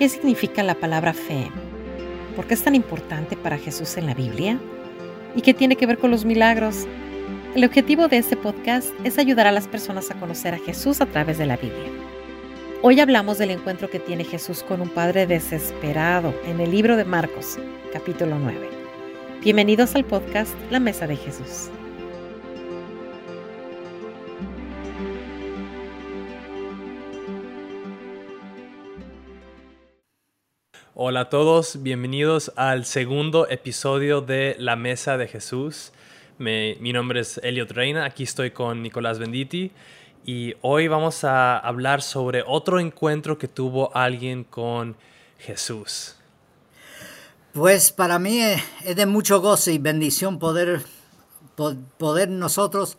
¿Qué significa la palabra fe? ¿Por qué es tan importante para Jesús en la Biblia? ¿Y qué tiene que ver con los milagros? El objetivo de este podcast es ayudar a las personas a conocer a Jesús a través de la Biblia. Hoy hablamos del encuentro que tiene Jesús con un padre desesperado en el libro de Marcos, capítulo 9. Bienvenidos al podcast La Mesa de Jesús. Hola a todos, bienvenidos al segundo episodio de La Mesa de Jesús. mi nombre es Elliot Reina, aquí estoy con Nicolás Benditi y hoy vamos a hablar sobre otro encuentro que tuvo alguien con Jesús. Pues para mí es de mucho goce y bendición poder, poder nosotros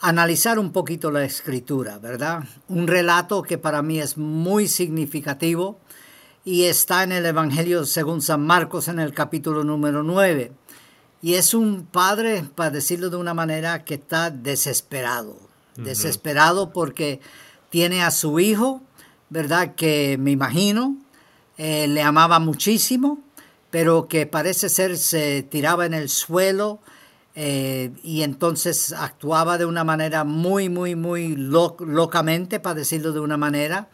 analizar un poquito la escritura, ¿verdad? Un relato que para mí es muy significativo y está en el Evangelio según San Marcos en el capítulo número 9. Y es un padre, para decirlo de una manera, que está desesperado. Desesperado porque tiene a su hijo, ¿verdad? Que me imagino eh, le amaba muchísimo, pero que parece ser se tiraba en el suelo eh, y entonces actuaba de una manera muy, muy, muy locamente, para decirlo de una manera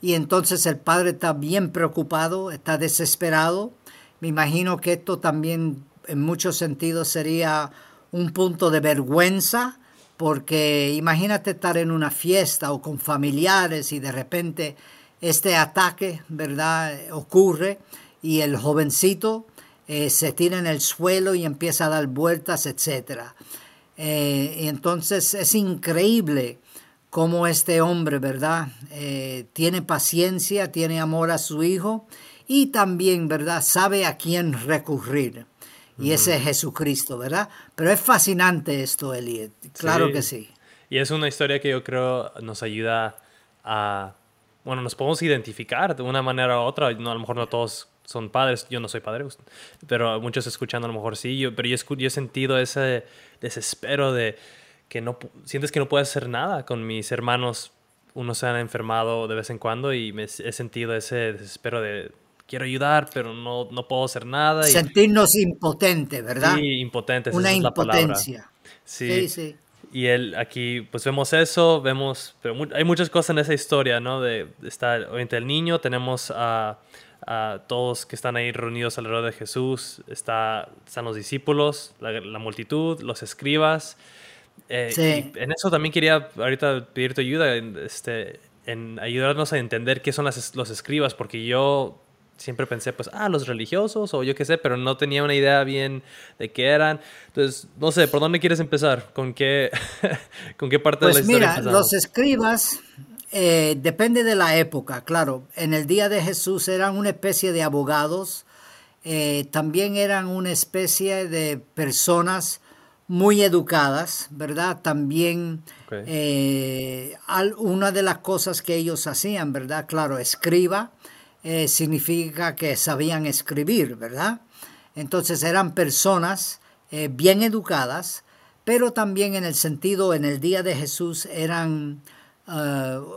y entonces el padre está bien preocupado, está desesperado. Me imagino que esto también en muchos sentidos sería un punto de vergüenza, porque imagínate estar en una fiesta o con familiares y de repente este ataque, ¿verdad?, ocurre y el jovencito eh, se tira en el suelo y empieza a dar vueltas, etc. Eh, y entonces es increíble cómo este hombre, ¿verdad? Eh, tiene paciencia, tiene amor a su hijo y también, ¿verdad? Sabe a quién recurrir. Y ese es Jesucristo, ¿verdad? Pero es fascinante esto, Eliet. Claro que sí. Y es una historia que yo creo nos ayuda a, bueno, nos podemos identificar de una manera u otra. No, a lo mejor no todos son padres, yo no soy padre, pero muchos escuchando a lo mejor sí, yo, pero yo, yo he sentido ese desespero de, que no sientes que no puedes hacer nada con mis hermanos. Unos se han enfermado de vez en cuando y me he sentido ese desespero de quiero ayudar, pero no, no puedo hacer nada. Sentirnos impotentes, ¿verdad? Sí, impotentes. Una impotencia. Sí. sí, Y él, aquí, pues vemos eso, vemos, pero hay muchas cosas en esa historia, ¿no? De, está obviamente el niño, tenemos a, a, todos que están ahí reunidos alrededor de Jesús, está, están los discípulos, la, la multitud, los escribas, eh, en eso también quería ahorita pedirte ayuda, este, en ayudarnos a entender qué son los escribas, porque yo siempre pensé, pues, ah, los religiosos o yo qué sé, pero no tenía una idea bien de qué eran. Entonces, no sé, ¿por dónde quieres empezar? ¿Con qué, ¿con qué parte de la pues historia? Mira, los escribas, eh, depende de la época, claro. En el día de Jesús eran una especie de abogados, eh, también eran una especie de personas muy educadas, ¿verdad? También eh, una de las cosas que ellos hacían, ¿verdad? Claro, escriba eh, significa que sabían escribir, ¿verdad? Entonces eran personas eh, bien educadas, pero también en el sentido, en el día de Jesús, eran,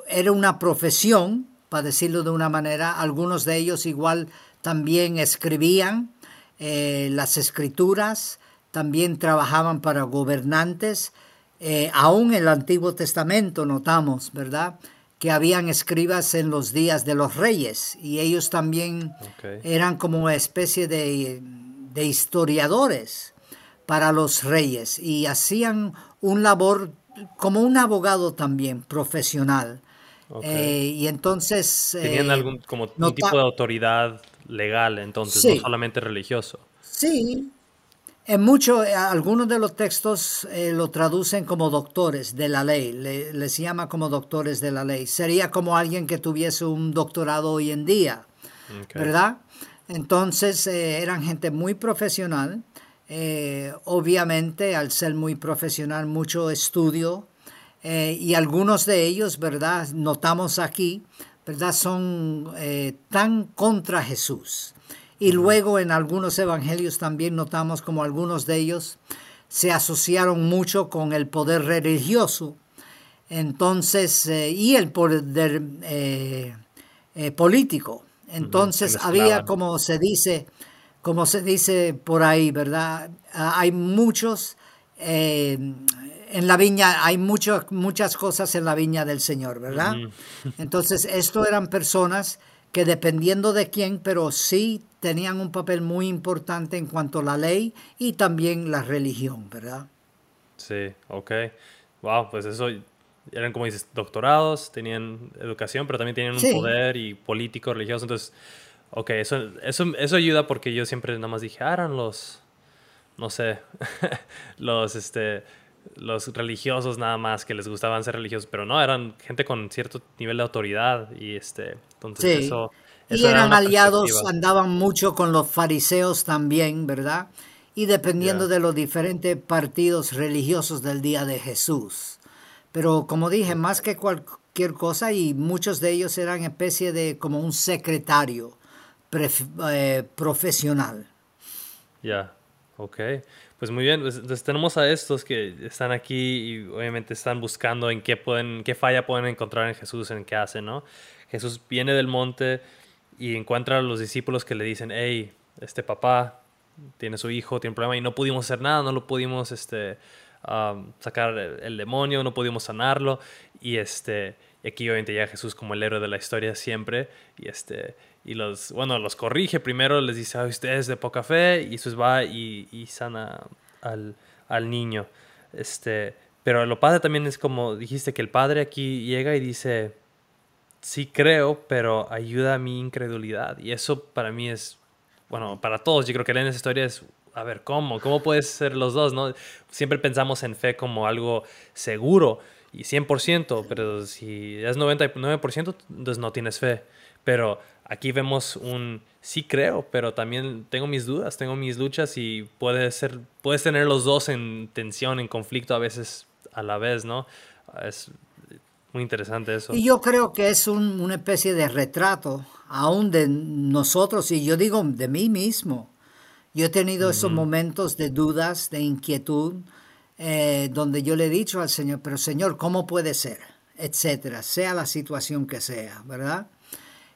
era una profesión, para decirlo de una manera, algunos de ellos igual también escribían las escrituras, también trabajaban para gobernantes. Eh, aún en el Antiguo Testamento notamos, ¿verdad? Que habían escribas en los días de los reyes y ellos también eran como una especie de, historiadores para los reyes y hacían un labor como un abogado también profesional. Eh, y entonces... Tenían eh, algún como un tipo de autoridad legal entonces, no solamente religioso. Sí, en muchos, eh, algunos de los textos eh, lo traducen como doctores de la ley, les llama como doctores de la ley. Sería como alguien que tuviese un doctorado hoy en día, ¿verdad? Entonces eh, eran gente muy profesional, obviamente al ser muy profesional, mucho estudio, y algunos de ellos, ¿verdad? Notamos aquí, ¿verdad? Son tan contra Jesús y luego en algunos evangelios también notamos como algunos de ellos se asociaron mucho con el poder religioso. Entonces, eh, y el poder eh, eh, político. Entonces había, como se dice, como se dice por ahí, ¿verdad? Ah, hay muchos, eh, en la viña, hay muchas muchas cosas en la viña del Señor, ¿verdad? Entonces, esto eran personas que dependiendo de quién, pero sí tenían un papel muy importante en cuanto a la ley y también la religión, ¿verdad? Sí, ok. Wow, pues eso eran como dices, doctorados, tenían educación, pero también tenían un poder y político, religioso. Entonces, ok, eso, eso, eso ayuda porque yo siempre nada más dije, ah, eran los, no sé, los, este, los religiosos nada más que les gustaban ser religiosos, pero no, eran gente con cierto nivel de autoridad y este, entonces eso, Y eran aliados, andaban mucho con los fariseos también, ¿verdad? Y dependiendo de los diferentes partidos religiosos del día de Jesús. Pero como dije, más que cualquier cosa, y muchos de ellos eran especie de como un secretario eh, profesional. Ya, ok. Pues muy bien, pues, entonces tenemos a estos que están aquí y obviamente están buscando en qué pueden, qué falla pueden encontrar en Jesús, en qué hace, ¿no? Jesús viene del monte y encuentra a los discípulos que le dicen, hey, este papá tiene su hijo, tiene un problema y no pudimos hacer nada, no lo pudimos este, sacar el, demonio, no pudimos sanarlo y este, aquí obviamente llega Jesús como el héroe de la historia siempre y este, y los, bueno, los corrige primero, les dice, a ustedes de poca fe, y Jesús va y, y sana al, al, niño. Este, pero lo padre también es como dijiste, que el padre aquí llega y dice, sí creo, pero ayuda a mi incredulidad. Y eso para mí es, bueno, para todos, yo creo que leen esa historia es, a ver, ¿cómo? ¿Cómo puedes ser los dos? ¿no? Siempre pensamos en fe como algo seguro y 100%, pero si es 99%, entonces no tienes fe. Pero aquí vemos un sí creo, pero también tengo mis dudas, tengo mis luchas y puede ser, puedes tener los dos en tensión, en conflicto a veces a la vez, ¿no? Es muy interesante eso. Y yo creo que es una especie de retrato aún de nosotros, y yo digo de mí mismo. Yo he tenido esos momentos de dudas, de inquietud, eh, donde yo le he dicho al Señor, pero Señor, ¿cómo puede ser? Etcétera, sea la situación que sea, ¿verdad?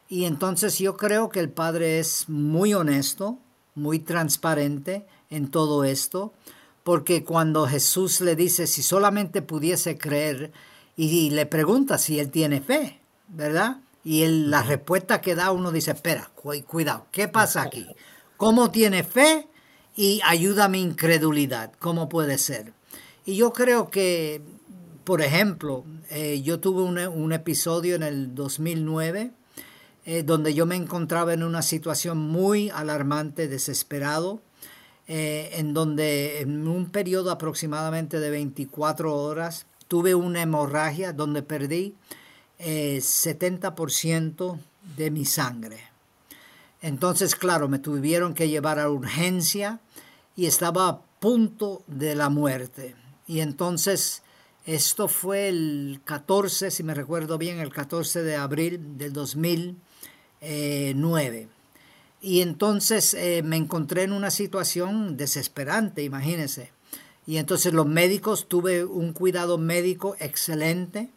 Y entonces yo creo que el Padre es muy honesto, muy transparente en todo esto, porque cuando Jesús le dice si solamente pudiese creer y le pregunta si él tiene fe, ¿verdad? Y él, la respuesta que da uno dice, espera, cuidado, ¿qué pasa aquí? ¿Cómo tiene fe? Y ayuda a mi incredulidad, ¿cómo puede ser? Y yo creo que, por ejemplo, eh, yo tuve un, un episodio en el 2009 eh, donde yo me encontraba en una situación muy alarmante, desesperado, eh, en donde en un periodo aproximadamente de 24 horas tuve una hemorragia donde perdí 70% eh, de mi sangre. Entonces, claro, me tuvieron que llevar a urgencia y estaba a punto de la muerte. Y entonces, esto fue el 14, si me recuerdo bien, el 14 de abril del 2000. 9. Eh, y entonces eh, me encontré en una situación desesperante, imagínense. Y entonces los médicos, tuve un cuidado médico excelente,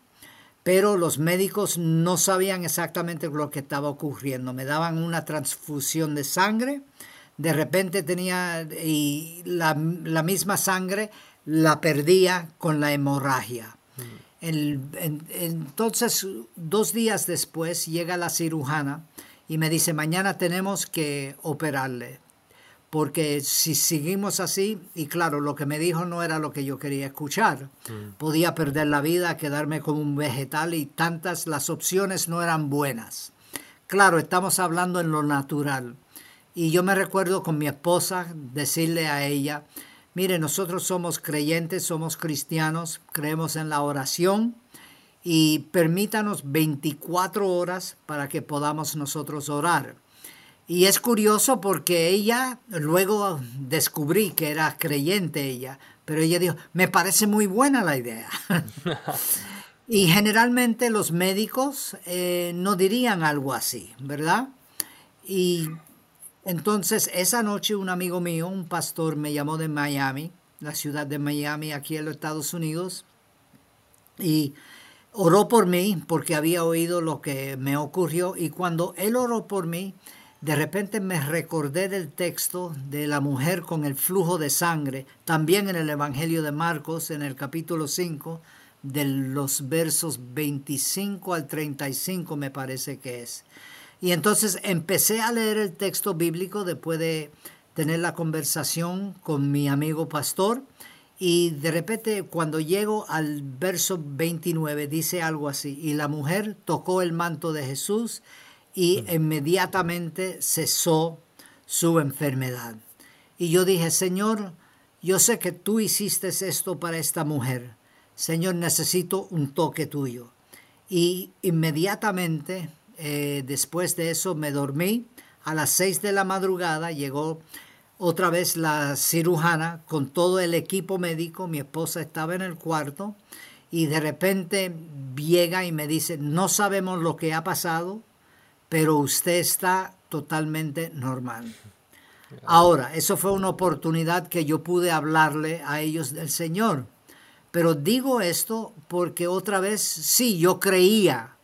pero los médicos no sabían exactamente lo que estaba ocurriendo. Me daban una transfusión de sangre, de repente tenía y la, misma sangre la perdía con la hemorragia. Mm. Entonces, dos días después llega la cirujana y me dice, mañana tenemos que operarle, porque si seguimos así, y claro, lo que me dijo no era lo que yo quería escuchar, mm. podía perder la vida, quedarme como un vegetal y tantas, las opciones no eran buenas. Claro, estamos hablando en lo natural. Y yo me recuerdo con mi esposa decirle a ella, mire, nosotros somos creyentes, somos cristianos, creemos en la oración, y permítanos 24 horas para que podamos nosotros orar. Y es curioso porque ella, luego descubrí que era creyente ella, pero ella dijo, me parece muy buena la idea. y generalmente los médicos eh, no dirían algo así, ¿verdad? Y entonces esa noche un amigo mío, un pastor, me llamó de Miami, la ciudad de Miami, aquí en los Estados Unidos, y oró por mí porque había oído lo que me ocurrió y cuando él oró por mí, de repente me recordé del texto de la mujer con el flujo de sangre, también en el Evangelio de Marcos, en el capítulo 5, de los versos 25 al 35 me parece que es. Y entonces empecé a leer el texto bíblico después de tener la conversación con mi amigo pastor y de repente cuando llego al verso 29 dice algo así, y la mujer tocó el manto de Jesús y inmediatamente cesó su enfermedad. Y yo dije, Señor, yo sé que tú hiciste esto para esta mujer. Señor, necesito un toque tuyo. Y inmediatamente eh, después de eso me dormí. A las seis de la madrugada llegó otra vez la cirujana con todo el equipo médico. Mi esposa estaba en el cuarto y de repente llega y me dice, no sabemos lo que ha pasado, pero usted está totalmente normal. Ahora, eso fue una oportunidad que yo pude hablarle a ellos del Señor. Pero digo esto porque otra vez, sí, yo creía,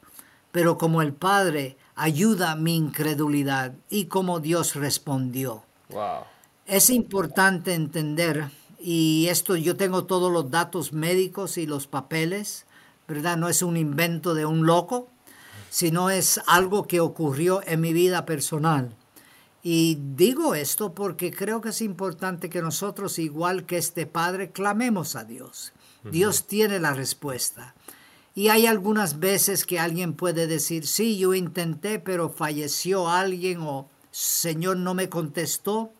pero como el Padre ayuda mi incredulidad y como Dios respondió. Es importante entender, y esto yo tengo todos los datos médicos y los papeles, ¿verdad? No es un invento de un loco, sino es algo que ocurrió en mi vida personal. Y digo esto porque creo que es importante que nosotros, igual que este Padre, clamemos a Dios. Dios tiene la respuesta. Y hay algunas veces que alguien puede decir, sí, yo intenté, pero falleció alguien o Señor no me contestó.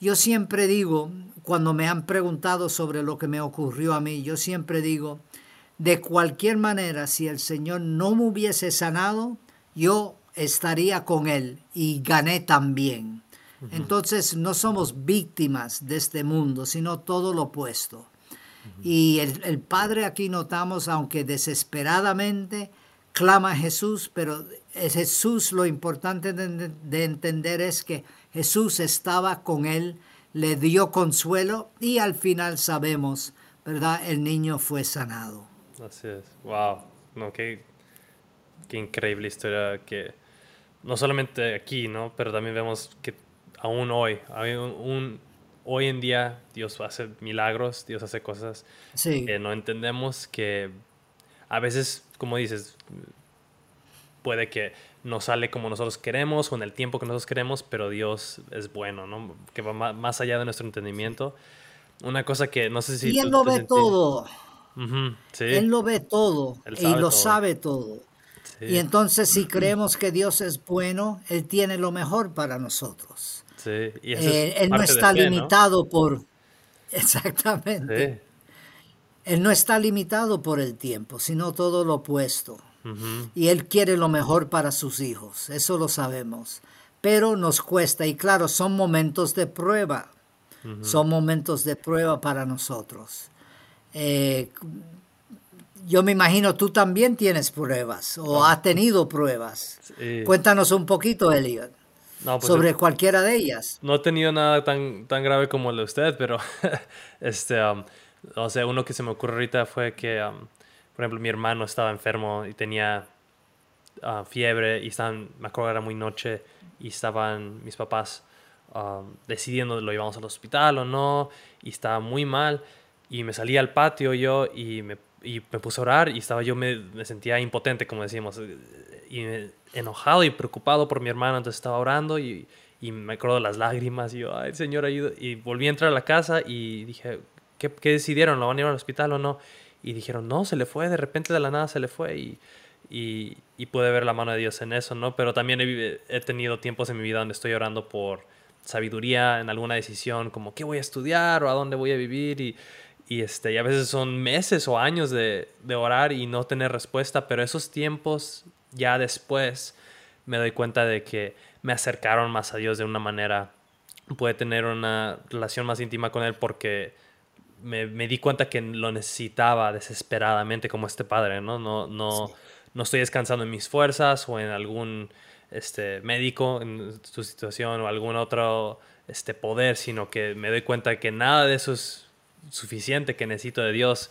Yo siempre digo, cuando me han preguntado sobre lo que me ocurrió a mí, yo siempre digo, de cualquier manera, si el Señor no me hubiese sanado, yo estaría con Él y gané también. Entonces no somos víctimas de este mundo, sino todo lo opuesto. Y el, Padre aquí notamos, aunque desesperadamente clama a Jesús, pero Jesús lo importante de, de entender es que Jesús estaba con él, le dio consuelo y al final sabemos, ¿verdad? El niño fue sanado. Así es. Wow. No, qué, qué increíble historia que no solamente aquí, ¿no? Pero también vemos que aún hoy hay un, hoy en día Dios hace milagros, Dios hace cosas que no entendemos, que a veces, como dices, puede que no sale como nosotros queremos o en el tiempo que nosotros queremos, pero Dios es bueno, ¿no? Que va más allá de nuestro entendimiento. Una cosa que no sé si... Y Él lo ve todo. Él lo ve todo y lo sabe todo. Y entonces si creemos que Dios es bueno, Él tiene lo mejor para nosotros. Eh, él no está limitado por... Exactamente. Él no está limitado por el tiempo, sino todo lo opuesto. Y Él quiere lo mejor para sus hijos, eso lo sabemos. Pero nos cuesta, y claro, son momentos de prueba. Son momentos de prueba para nosotros. Eh, yo me imagino tú también tienes pruebas o has tenido pruebas. Cuéntanos un poquito, Elliot, pues sobre cualquiera de ellas. No he tenido nada tan, tan grave como el de usted, pero este, um, o sea, uno que se me ocurre ahorita fue que, um, por ejemplo, mi hermano estaba enfermo y tenía uh, fiebre y estaban, me acuerdo era muy noche y estaban mis papás um, decidiendo lo íbamos al hospital o no y estaba muy mal y me salí al patio yo y me, y me puse a orar y estaba yo me, me sentía impotente como decíamos enojado y preocupado por mi hermano entonces estaba orando y, y me acuerdo las lágrimas y yo ay señor ayuda y volví a entrar a la casa y dije ¿qué, qué decidieron? ¿lo van a ir al hospital o no? y dijeron no se le fue de repente de la nada se le fue y y, pude ver la mano de Dios en eso, ¿no? Pero también he, tenido tiempos en mi vida donde estoy orando por sabiduría en alguna decisión, como qué voy a estudiar o a dónde voy a vivir y, este, y a veces son meses o años de, orar y no tener respuesta, pero esos tiempos ya después me doy cuenta de que me acercaron más a Dios de una manera, puede tener una relación más íntima con Él porque me, me di cuenta que lo necesitaba desesperadamente como este padre, ¿no? No, no, no estoy descansando en mis fuerzas o en algún este, médico en tu situación o algún otro este, poder, sino que me doy cuenta que nada de eso es suficiente que necesito de Dios.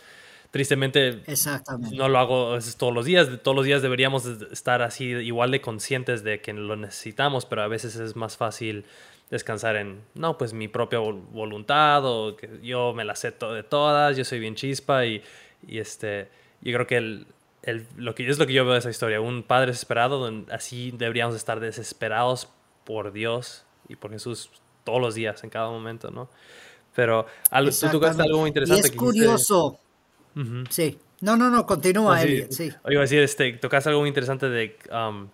Tristemente Exactamente. no lo hago todos los días. Todos los días deberíamos estar así igual de conscientes de que lo necesitamos, pero a veces es más fácil descansar en, no, pues mi propia voluntad o que yo me la sé de todas, yo soy bien chispa y, y este, yo creo que el, el, lo que es lo que yo veo de esa historia, un padre desesperado, así deberíamos estar desesperados por Dios y por Jesús todos los días, en cada momento, ¿no? Pero algo, tú tocaste algo muy interesante. Y es curioso. Sí. No, no, no, continúa, Elliot, sí. Iba a decir, este, tocaste algo muy interesante de, um,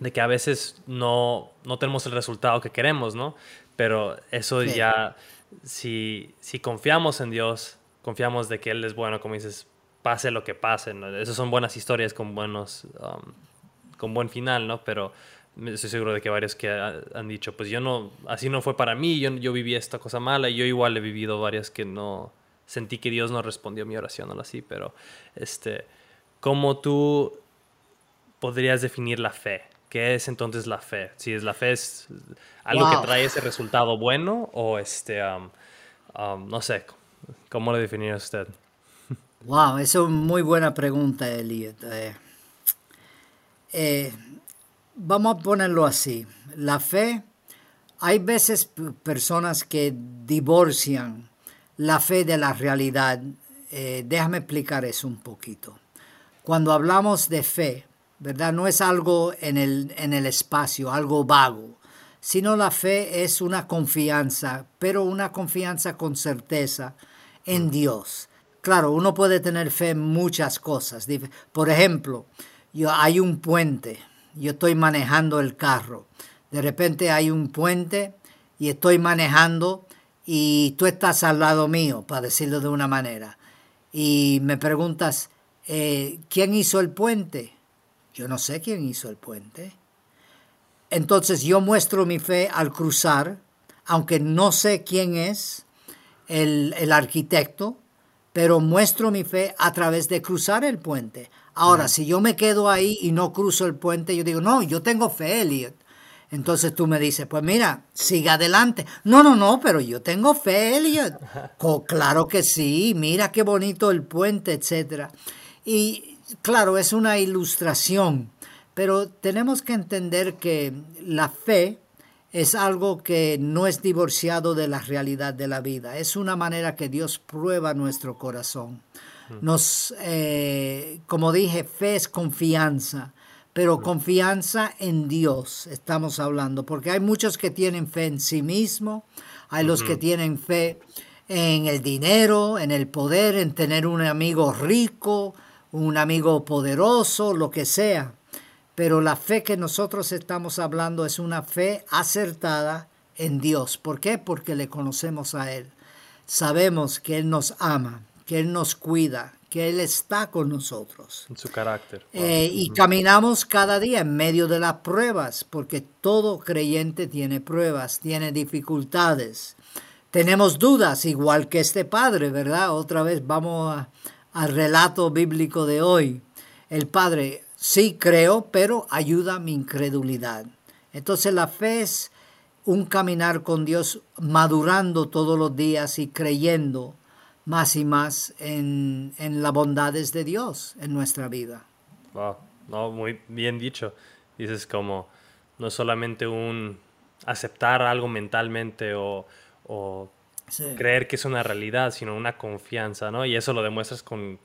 de que a veces no, no tenemos el resultado que queremos, ¿no? Pero eso ya, si, si confiamos en Dios, confiamos de que Él es bueno, como dices, pase lo que pase, ¿no? Esas son buenas historias con buenos, um, con buen final, ¿no? Pero estoy seguro de que varios que han dicho, pues yo no, así no fue para mí, yo, yo viví esta cosa mala y yo igual he vivido varias que no, sentí que Dios no respondió a mi oración o así, pero este, ¿cómo tú podrías definir la fe? ¿Qué es entonces la fe? Si es la fe es algo que trae ese resultado bueno o este, um, um, no sé, ¿cómo lo definiría usted? Wow, esa es una muy buena pregunta, Elliot. Eh, eh, vamos a ponerlo así. La fe, hay veces personas que divorcian la fe de la realidad. Eh, déjame explicar eso un poquito. Cuando hablamos de fe, ¿verdad? No es algo en el, en el espacio, algo vago, sino la fe es una confianza, pero una confianza con certeza en Dios. Claro, uno puede tener fe en muchas cosas. Por ejemplo, yo, hay un puente, yo estoy manejando el carro. De repente hay un puente y estoy manejando y tú estás al lado mío, para decirlo de una manera. Y me preguntas, eh, ¿quién hizo el puente? Yo no sé quién hizo el puente. Entonces yo muestro mi fe al cruzar, aunque no sé quién es el, el arquitecto, pero muestro mi fe a través de cruzar el puente. Ahora, si yo me quedo ahí y no cruzo el puente, yo digo, no, yo tengo fe, Elliot. Entonces tú me dices, pues mira, siga adelante. No, no, no, pero yo tengo fe, Elliot. claro que sí, mira qué bonito el puente, etc. Y claro, es una ilustración, pero tenemos que entender que la fe es algo que no es divorciado de la realidad de la vida. Es una manera que Dios prueba nuestro corazón. Nos, eh, como dije, fe es confianza, pero confianza en Dios estamos hablando, porque hay muchos que tienen fe en sí mismo, hay los que tienen fe en el dinero, en el poder, en tener un amigo rico, un amigo poderoso, lo que sea. Pero la fe que nosotros estamos hablando es una fe acertada en Dios. ¿Por qué? Porque le conocemos a Él. Sabemos que Él nos ama, que Él nos cuida, que Él está con nosotros. En su carácter. Eh, y caminamos cada día en medio de las pruebas, porque todo creyente tiene pruebas, tiene dificultades. Tenemos dudas, igual que este padre, ¿verdad? Otra vez vamos al relato bíblico de hoy. El padre, Sí creo, pero ayuda mi incredulidad. Entonces la fe es un caminar con Dios madurando todos los días y creyendo más y más en, en las bondades de Dios en nuestra vida. Wow, no, muy bien dicho. Dices como no solamente un aceptar algo mentalmente o, creer que es una realidad, sino una confianza, ¿no? Y eso lo demuestras con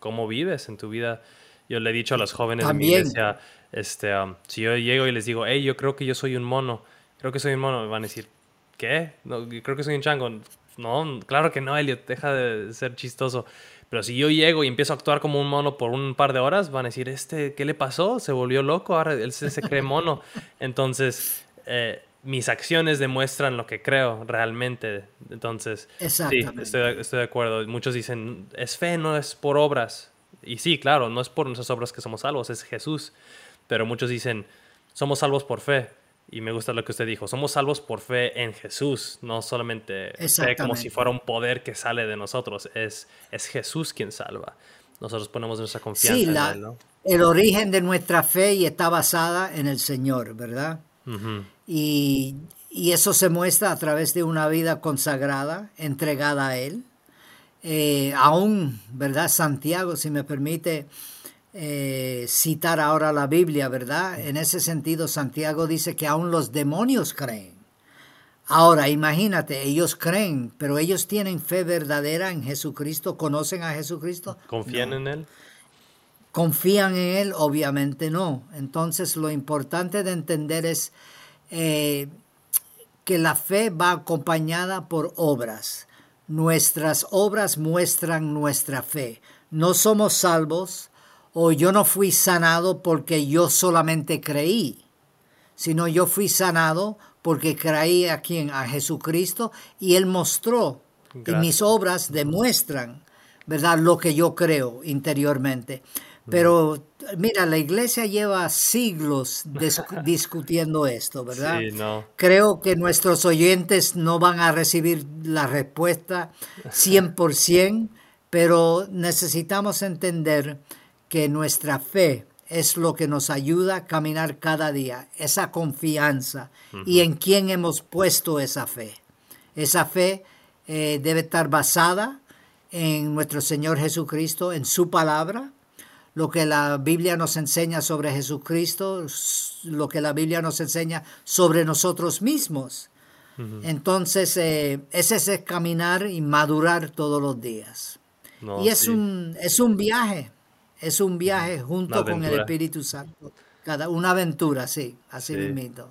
cómo vives en tu vida yo le he dicho a los jóvenes de mi iglesia, este, um, si yo llego y les digo, hey, yo creo que yo soy un mono, creo que soy un mono, me van a decir, ¿qué? No, creo que soy un chango. No, claro que no, Elliot, deja de ser chistoso. Pero si yo llego y empiezo a actuar como un mono por un par de horas, van a decir, este, ¿qué le pasó? Se volvió loco, ahora él se, cree mono. Entonces, eh, mis acciones demuestran lo que creo realmente. Entonces, sí, estoy, estoy de acuerdo. Muchos dicen, es fe, no es por obras. Y sí, claro, no es por nuestras obras que somos salvos, es Jesús. Pero muchos dicen, somos salvos por fe. Y me gusta lo que usted dijo, somos salvos por fe en Jesús, no solamente fe como si fuera un poder que sale de nosotros, es, es Jesús quien salva. Nosotros ponemos nuestra confianza en Él. ¿no? El origen de nuestra fe y está basada en el Señor, ¿verdad? y, y, eso se muestra a través de una vida consagrada, entregada a Él. eh, aún, ¿verdad? Santiago, si me permite eh, citar ahora la Biblia, ¿verdad? En ese sentido, Santiago dice que aún los demonios creen. Ahora, imagínate, ellos creen, pero ellos tienen fe verdadera en Jesucristo, conocen a Jesucristo. ¿Confían No. en Él? ¿Confían en Él? Obviamente no. Entonces lo importante de entender es eh, que la fe va acompañada por obras. Nuestras obras muestran nuestra fe. No somos salvos o yo no fui sanado porque yo solamente creí, sino yo fui sanado porque creí a quien, a Jesucristo, y Él mostró, y mis obras demuestran, ¿verdad?, lo que yo creo interiormente. Pero mira, la iglesia lleva siglos dis- discutiendo esto, ¿verdad? Sí, no. Creo que nuestros oyentes no van a recibir la respuesta 100%, pero necesitamos entender que nuestra fe es lo que nos ayuda a caminar cada día, esa confianza y en quién hemos puesto esa fe. Esa fe eh, debe estar basada en nuestro Señor Jesucristo, en su palabra, lo que la Biblia nos enseña sobre Jesucristo, lo que la Biblia nos enseña sobre nosotros mismos. Entonces, eh, ese es el caminar y madurar todos los días. No, y es, sí. un, es un viaje, es un viaje junto con el. Espíritu Santo. Cada, una aventura, sí, así Sí. mismito.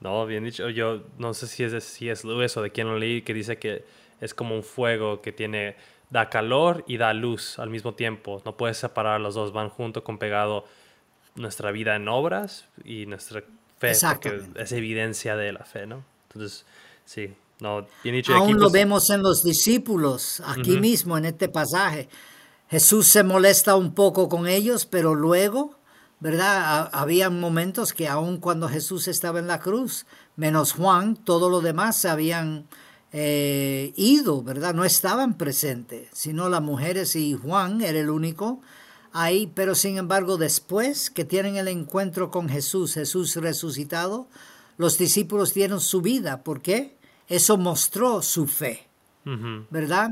No, bien dicho. Yo no sé si es de si es Lewis o de quién lo leí que dice que es como un fuego que tiene da calor y da luz al mismo tiempo. No puedes separar los dos, van junto con pegado nuestra vida en obras y nuestra fe, porque es evidencia de la fe, ¿no? Entonces, sí, no, bien dicho. Aún aquí, lo pues, vemos en los discípulos, aquí mismo en este pasaje. Jesús se molesta un poco con ellos, pero luego, ¿verdad? Ha- Había momentos que aun cuando Jesús estaba en la cruz, menos Juan, todos los demás se habían eh, ido, ¿verdad? No estaban presentes, sino las mujeres y Juan era el único ahí, pero sin embargo después que tienen el encuentro con Jesús, Jesús resucitado, los discípulos dieron su vida. ¿Por qué? Eso mostró su fe. ¿verdad?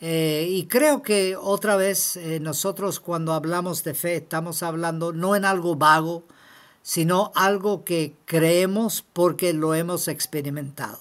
Eh, y creo que otra vez eh, nosotros cuando hablamos de fe estamos hablando no en algo vago, sino algo que creemos porque lo hemos experimentado.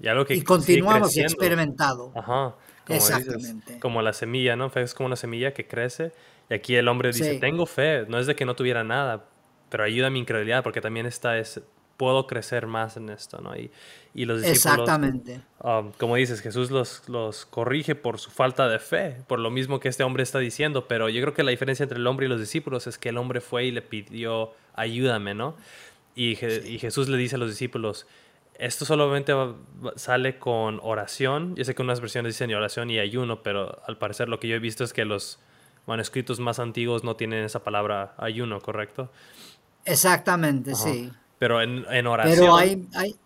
Y algo que y sigue continuamos experimentado. Ajá. Como dices, Exactamente. como la semilla, ¿no? Fe es como una semilla que crece. Y aquí el hombre dice, Sí. tengo fe. No es de que no tuviera nada, pero ayuda a mi incredulidad porque también está es, puedo crecer más en esto, ¿no? Y, y los discípulos, Exactamente. um, como dices, Jesús los, los corrige por su falta de fe, por lo mismo que este hombre está diciendo, pero yo creo que la diferencia entre el hombre y los discípulos es que el hombre fue y le pidió, ayúdame, ¿no? Y, Je- y Jesús le dice a los discípulos, esto solamente va- sale con oración. Yo sé que unas versiones dicen oración y ayuno, pero al parecer lo que yo he visto es que los manuscritos más antiguos no tienen esa palabra ayuno, ¿correcto? Exactamente, Ajá. sí. Pero en, en oración Pero hay, hay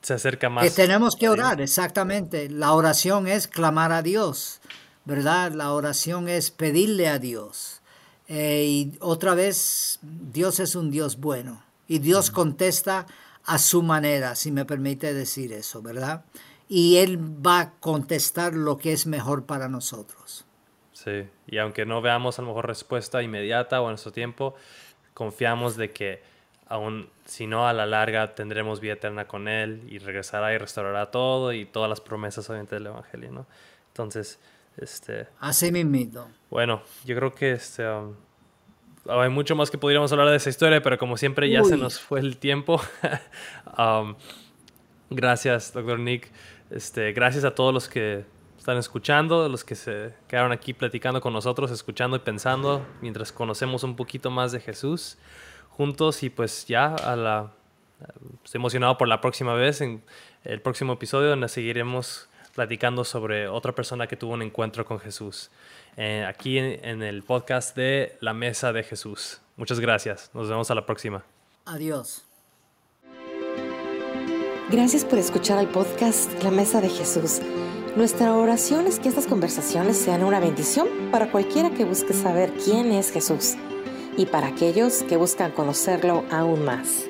se acerca más. que tenemos que orar, exactamente. La oración es clamar a Dios, ¿verdad? La oración es pedirle a Dios. Eh, y otra vez, Dios es un Dios bueno. Y Dios contesta a su manera, si me permite decir eso, ¿verdad? Y Él va a contestar lo que es mejor para nosotros. Sí, y aunque no veamos a lo mejor respuesta inmediata o en nuestro tiempo, confiamos de que aún si no a la larga tendremos vida eterna con Él y regresará y restaurará todo y todas las promesas obviamente del Evangelio, ¿no? Entonces, este, Así mismito. bueno, yo creo que este, um, hay mucho más que podríamos hablar de esa historia, pero como siempre ya se nos fue el tiempo. Um, gracias, doctor Nick. Este, gracias a todos los que están escuchando, los que se quedaron aquí platicando con nosotros, escuchando y pensando mientras conocemos un poquito más de Jesús juntos y pues ya a la estoy emocionado por la próxima vez en el próximo episodio donde seguiremos platicando sobre otra persona que tuvo un encuentro con Jesús eh, aquí en, en el podcast de La Mesa de Jesús. Muchas gracias. Nos vemos a la próxima. Adiós. Gracias por escuchar el podcast La Mesa de Jesús. Nuestra oración es que estas conversaciones sean una bendición para cualquiera que busque saber quién es Jesús y para aquellos que buscan conocerlo aún más.